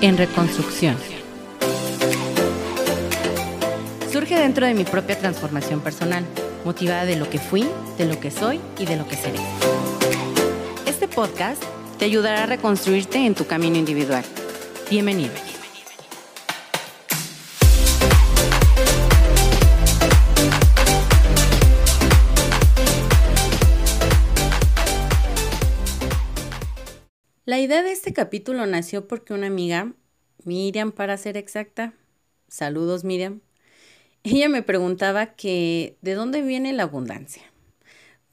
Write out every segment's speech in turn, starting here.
en reconstrucción. Surge dentro de mi propia transformación personal, motivada de lo que fui, de lo que soy y de lo que seré. Este podcast te ayudará a reconstruirte en tu camino individual. Bienvenido. La idea de este capítulo nació porque una amiga, Miriam para ser exacta, saludos Miriam, ella me preguntaba que de dónde viene la abundancia,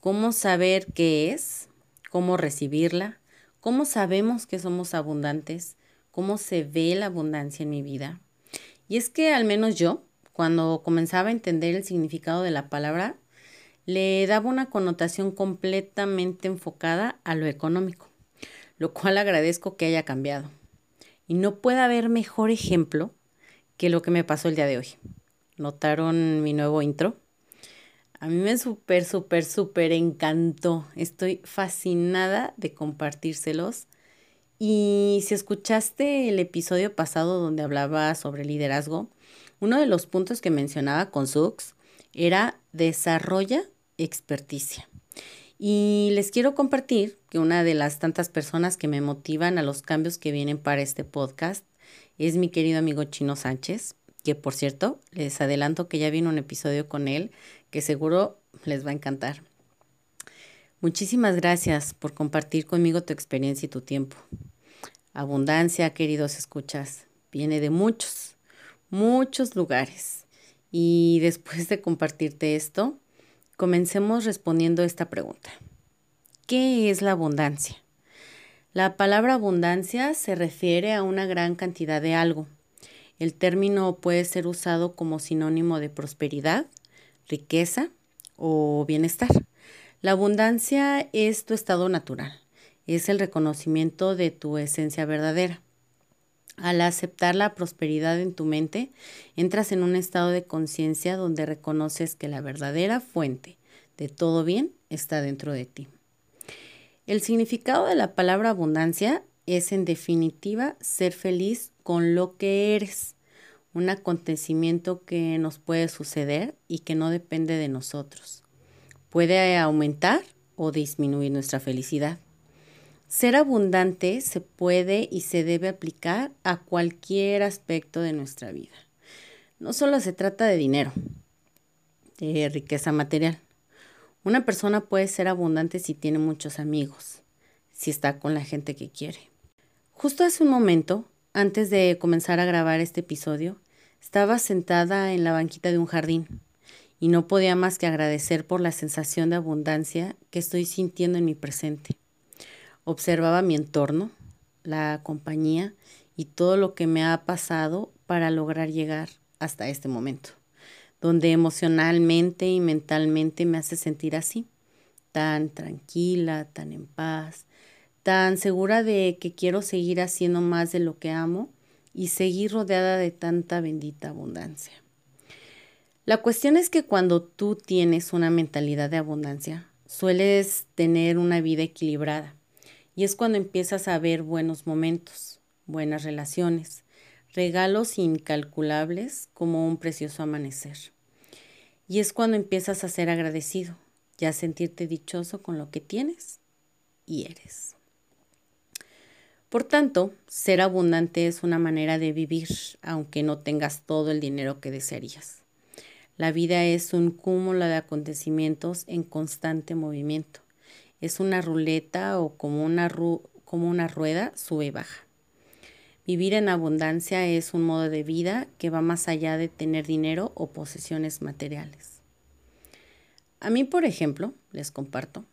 cómo saber qué es, cómo recibirla, cómo sabemos que somos abundantes, cómo se ve la abundancia en mi vida. Y es que al menos yo, cuando comenzaba a entender el significado de la palabra, le daba una connotación completamente enfocada a lo económico lo cual agradezco que haya cambiado. Y no puede haber mejor ejemplo que lo que me pasó el día de hoy. ¿Notaron mi nuevo intro? A mí me súper, súper, súper encantó. Estoy fascinada de compartírselos. Y si escuchaste el episodio pasado donde hablaba sobre liderazgo, uno de los puntos que mencionaba con Sux era desarrolla experticia. Y les quiero compartir que una de las tantas personas que me motivan a los cambios que vienen para este podcast es mi querido amigo Chino Sánchez, que por cierto, les adelanto que ya viene un episodio con él que seguro les va a encantar. Muchísimas gracias por compartir conmigo tu experiencia y tu tiempo. Abundancia, queridos escuchas, viene de muchos, muchos lugares. Y después de compartirte esto, Comencemos respondiendo esta pregunta. ¿Qué es la abundancia? La palabra abundancia se refiere a una gran cantidad de algo. El término puede ser usado como sinónimo de prosperidad, riqueza o bienestar. La abundancia es tu estado natural, es el reconocimiento de tu esencia verdadera. Al aceptar la prosperidad en tu mente, entras en un estado de conciencia donde reconoces que la verdadera fuente de todo bien está dentro de ti. El significado de la palabra abundancia es en definitiva ser feliz con lo que eres, un acontecimiento que nos puede suceder y que no depende de nosotros. Puede aumentar o disminuir nuestra felicidad. Ser abundante se puede y se debe aplicar a cualquier aspecto de nuestra vida. No solo se trata de dinero, de riqueza material. Una persona puede ser abundante si tiene muchos amigos, si está con la gente que quiere. Justo hace un momento, antes de comenzar a grabar este episodio, estaba sentada en la banquita de un jardín y no podía más que agradecer por la sensación de abundancia que estoy sintiendo en mi presente. Observaba mi entorno, la compañía y todo lo que me ha pasado para lograr llegar hasta este momento, donde emocionalmente y mentalmente me hace sentir así, tan tranquila, tan en paz, tan segura de que quiero seguir haciendo más de lo que amo y seguir rodeada de tanta bendita abundancia. La cuestión es que cuando tú tienes una mentalidad de abundancia, sueles tener una vida equilibrada y es cuando empiezas a ver buenos momentos, buenas relaciones, regalos incalculables como un precioso amanecer. Y es cuando empiezas a ser agradecido y a sentirte dichoso con lo que tienes y eres. Por tanto, ser abundante es una manera de vivir, aunque no tengas todo el dinero que desearías. La vida es un cúmulo de acontecimientos en constante movimiento es una ruleta o como una, como una rueda, sube y baja. Vivir en abundancia es un modo de vida que va más allá de tener dinero o posesiones materiales. A mí, por ejemplo, les comparto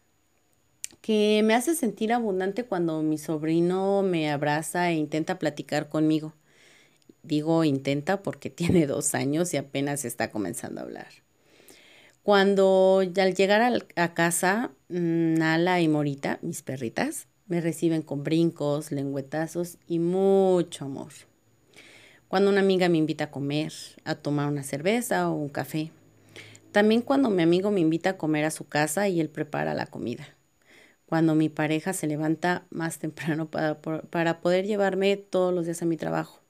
que me hace sentir abundante cuando mi sobrino me abraza e intenta platicar conmigo. Digo intenta porque tiene dos años y apenas está comenzando a hablar. Cuando al llegar a, casa, mm, Nala y Morita, mis perritas, me reciben con brincos, lengüetazos y mucho amor. Cuando una amiga me invita a comer, a tomar una cerveza o un café. También cuando mi amigo me invita a comer a su casa y él prepara la comida. cuando mi pareja se levanta más temprano para, para poder llevarme todos los días a mi trabajo.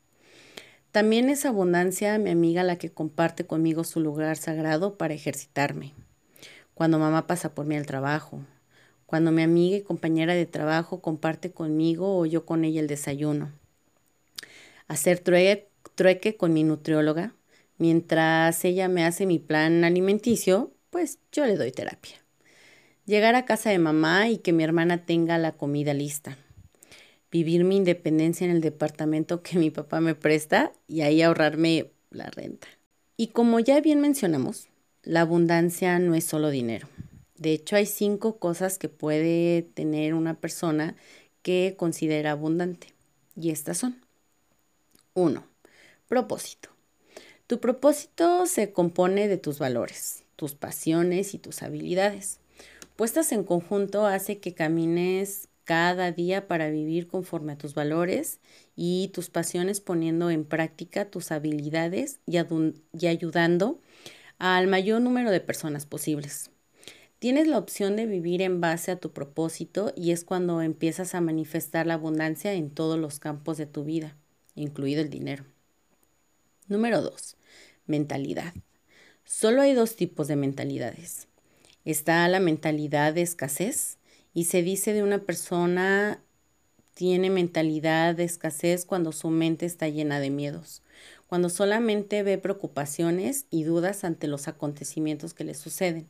También es abundancia mi amiga la que comparte conmigo su lugar sagrado para ejercitarme. Cuando mamá pasa por mí al trabajo. Cuando mi amiga y compañera de trabajo comparte conmigo o yo con ella el desayuno. Hacer trueque, trueque con mi nutrióloga. Mientras ella me hace mi plan alimenticio, pues yo le doy terapia. Llegar a casa de mamá y que mi hermana tenga la comida lista vivir mi independencia en el departamento que mi papá me presta y ahí ahorrarme la renta. Y como ya bien mencionamos, la abundancia no es solo dinero. De hecho, hay cinco cosas que puede tener una persona que considera abundante. Y estas son. Uno, Propósito. Tu propósito se compone de tus valores, tus pasiones y tus habilidades. Puestas en conjunto hace que camines cada día para vivir conforme a tus valores y tus pasiones poniendo en práctica tus habilidades y, ayudando al mayor número de personas posibles. Tienes la opción de vivir en base a tu propósito y es cuando empiezas a manifestar la abundancia en todos los campos de tu vida, incluido el dinero. Número 2. Mentalidad. Solo hay dos tipos de mentalidades. Está la mentalidad de escasez, y se dice de una persona tiene mentalidad de escasez cuando su mente está llena de miedos, cuando solamente ve preocupaciones y dudas ante los acontecimientos que le suceden.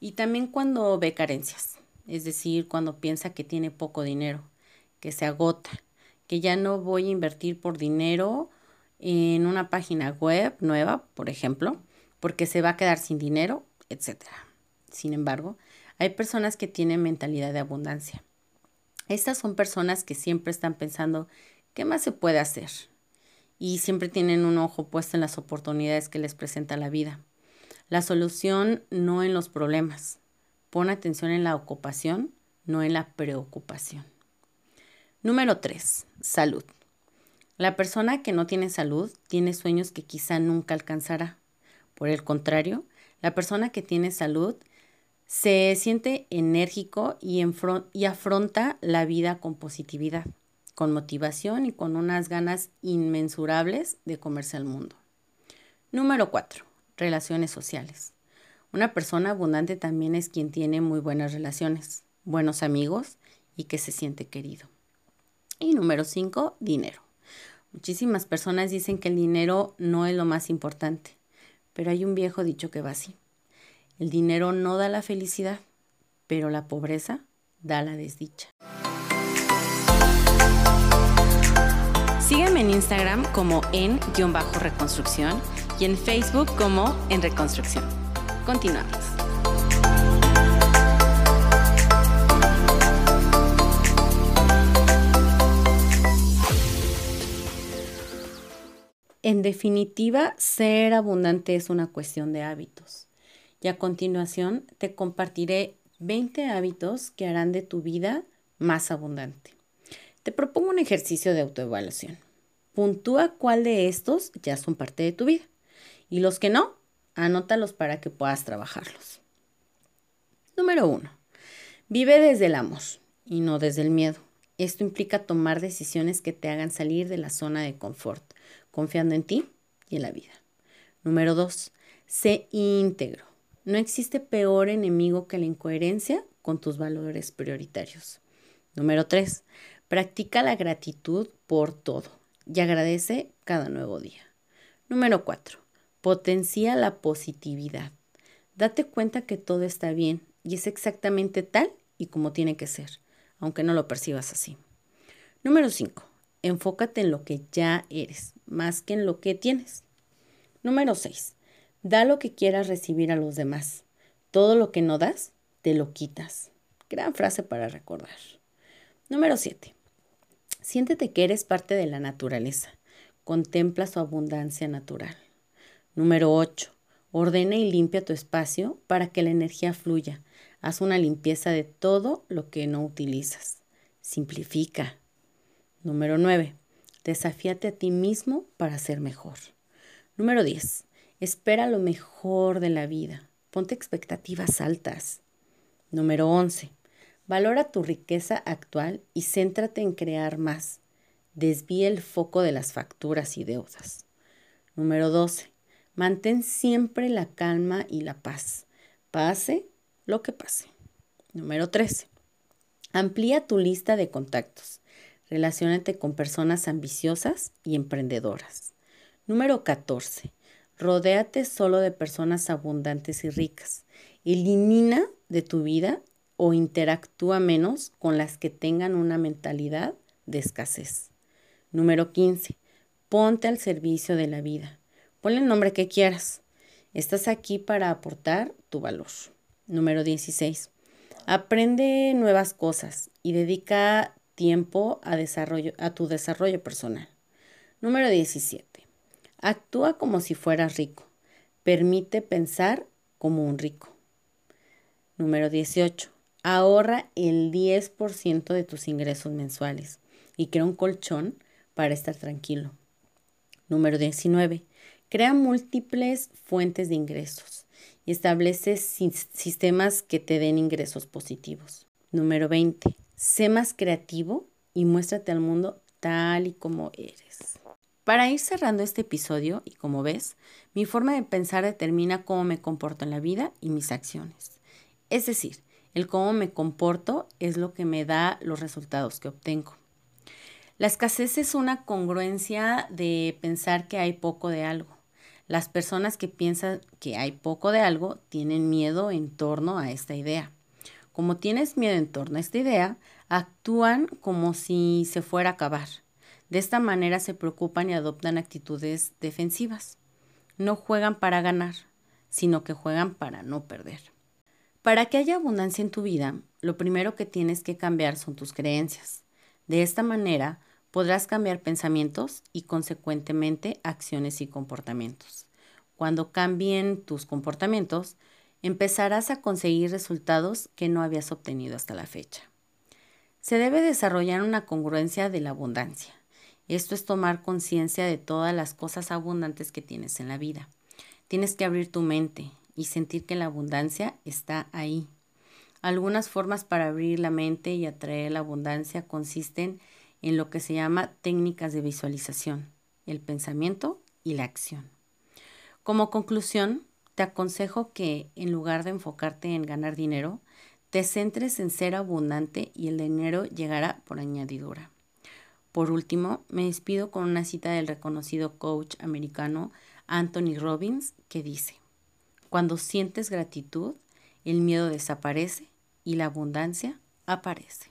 Y también cuando ve carencias, es decir, cuando piensa que tiene poco dinero, que se agota, que ya no voy a invertir por dinero en una página web nueva, por ejemplo, porque se va a quedar sin dinero, etc. Sin embargo, hay personas que tienen mentalidad de abundancia. Estas son personas que siempre están pensando, ¿qué más se puede hacer? Y siempre tienen un ojo puesto en las oportunidades que les presenta la vida. La solución no en los problemas. Pon atención en la ocupación, no en la preocupación. Número 3. Salud. La persona que no tiene salud tiene sueños que quizá nunca alcanzará. Por el contrario, la persona que tiene salud se siente enérgico y, y, afronta la vida con positividad, con motivación y con unas ganas inmensurables de comerse al mundo. Número 4. Relaciones sociales. Una persona abundante también es quien tiene muy buenas relaciones, buenos amigos y que se siente querido. Y número 5. Dinero. Muchísimas personas dicen que el dinero no es lo más importante, pero hay un viejo dicho que va así. El dinero no da la felicidad, pero la pobreza da la desdicha. Sígueme en Instagram como en-reconstrucción y en Facebook como en reconstrucción. Continuamos. En definitiva, ser abundante es una cuestión de hábitos y a continuación te compartiré 20 hábitos que harán de tu vida más abundante. Te propongo un ejercicio de autoevaluación. Puntúa cuál de estos ya son parte de tu vida y los que no, anótalos para que puedas trabajarlos. Número 1. Vive desde el amor y no desde el miedo. Esto implica tomar decisiones que te hagan salir de la zona de confort, confiando en ti y en la vida. Número 2. Sé íntegro. No existe peor enemigo que la incoherencia con tus valores prioritarios. Número 3. Practica la gratitud por todo y agradece cada nuevo día. Número 4. Potencia la positividad. Date cuenta que todo está bien y es exactamente tal y como tiene que ser, aunque no lo percibas así. Número 5. Enfócate en lo que ya eres, más que en lo que tienes. Número 6. Da lo que quieras recibir a los demás. Todo lo que no das, te lo quitas. Gran frase para recordar. Número 7. Siéntete que eres parte de la naturaleza. Contempla su abundancia natural. Número 8. Ordena y limpia tu espacio para que la energía fluya. Haz una limpieza de todo lo que no utilizas. Simplifica. Número 9. Desafíate a ti mismo para ser mejor. Número 10. Espera lo mejor de la vida. Ponte expectativas altas. Número 11. Valora tu riqueza actual y céntrate en crear más. Desvíe el foco de las facturas y deudas. Número 12. Mantén siempre la calma y la paz. Pase lo que pase. Número 13. Amplía tu lista de contactos. Relaciónate con personas ambiciosas y emprendedoras. Número 14. Rodéate solo de personas abundantes y ricas. Elimina de tu vida o interactúa menos con las que tengan una mentalidad de escasez. Número 15. Ponte al servicio de la vida. Ponle el nombre que quieras. Estás aquí para aportar tu valor. Número 16. Aprende nuevas cosas y dedica tiempo a, desarrollo, a tu desarrollo personal. Número 17. Actúa como si fueras rico. Permite pensar como un rico. Número 18. Ahorra el 10% de tus ingresos mensuales y crea un colchón para estar tranquilo. Número 19. Crea múltiples fuentes de ingresos y establece sistemas que te den ingresos positivos. Número 20. Sé más creativo y muéstrate al mundo tal y como eres. Para ir cerrando este episodio, y como ves, mi forma de pensar determina cómo me comporto en la vida y mis acciones. Es decir, el cómo me comporto es lo que me da los resultados que obtengo. La escasez es una congruencia de pensar que hay poco de algo. Las personas que piensan que hay poco de algo tienen miedo en torno a esta idea. Como tienes miedo en torno a esta idea, actúan como si se fuera a acabar. De esta manera se preocupan y adoptan actitudes defensivas. No juegan para ganar, sino que juegan para no perder. Para que haya abundancia en tu vida, lo primero que tienes que cambiar son tus creencias. De esta manera podrás cambiar pensamientos y consecuentemente acciones y comportamientos. Cuando cambien tus comportamientos, empezarás a conseguir resultados que no habías obtenido hasta la fecha. Se debe desarrollar una congruencia de la abundancia. Esto es tomar conciencia de todas las cosas abundantes que tienes en la vida. Tienes que abrir tu mente y sentir que la abundancia está ahí. Algunas formas para abrir la mente y atraer la abundancia consisten en lo que se llama técnicas de visualización, el pensamiento y la acción. Como conclusión, te aconsejo que en lugar de enfocarte en ganar dinero, te centres en ser abundante y el dinero llegará por añadidura. Por último, me despido con una cita del reconocido coach americano Anthony Robbins que dice, Cuando sientes gratitud, el miedo desaparece y la abundancia aparece.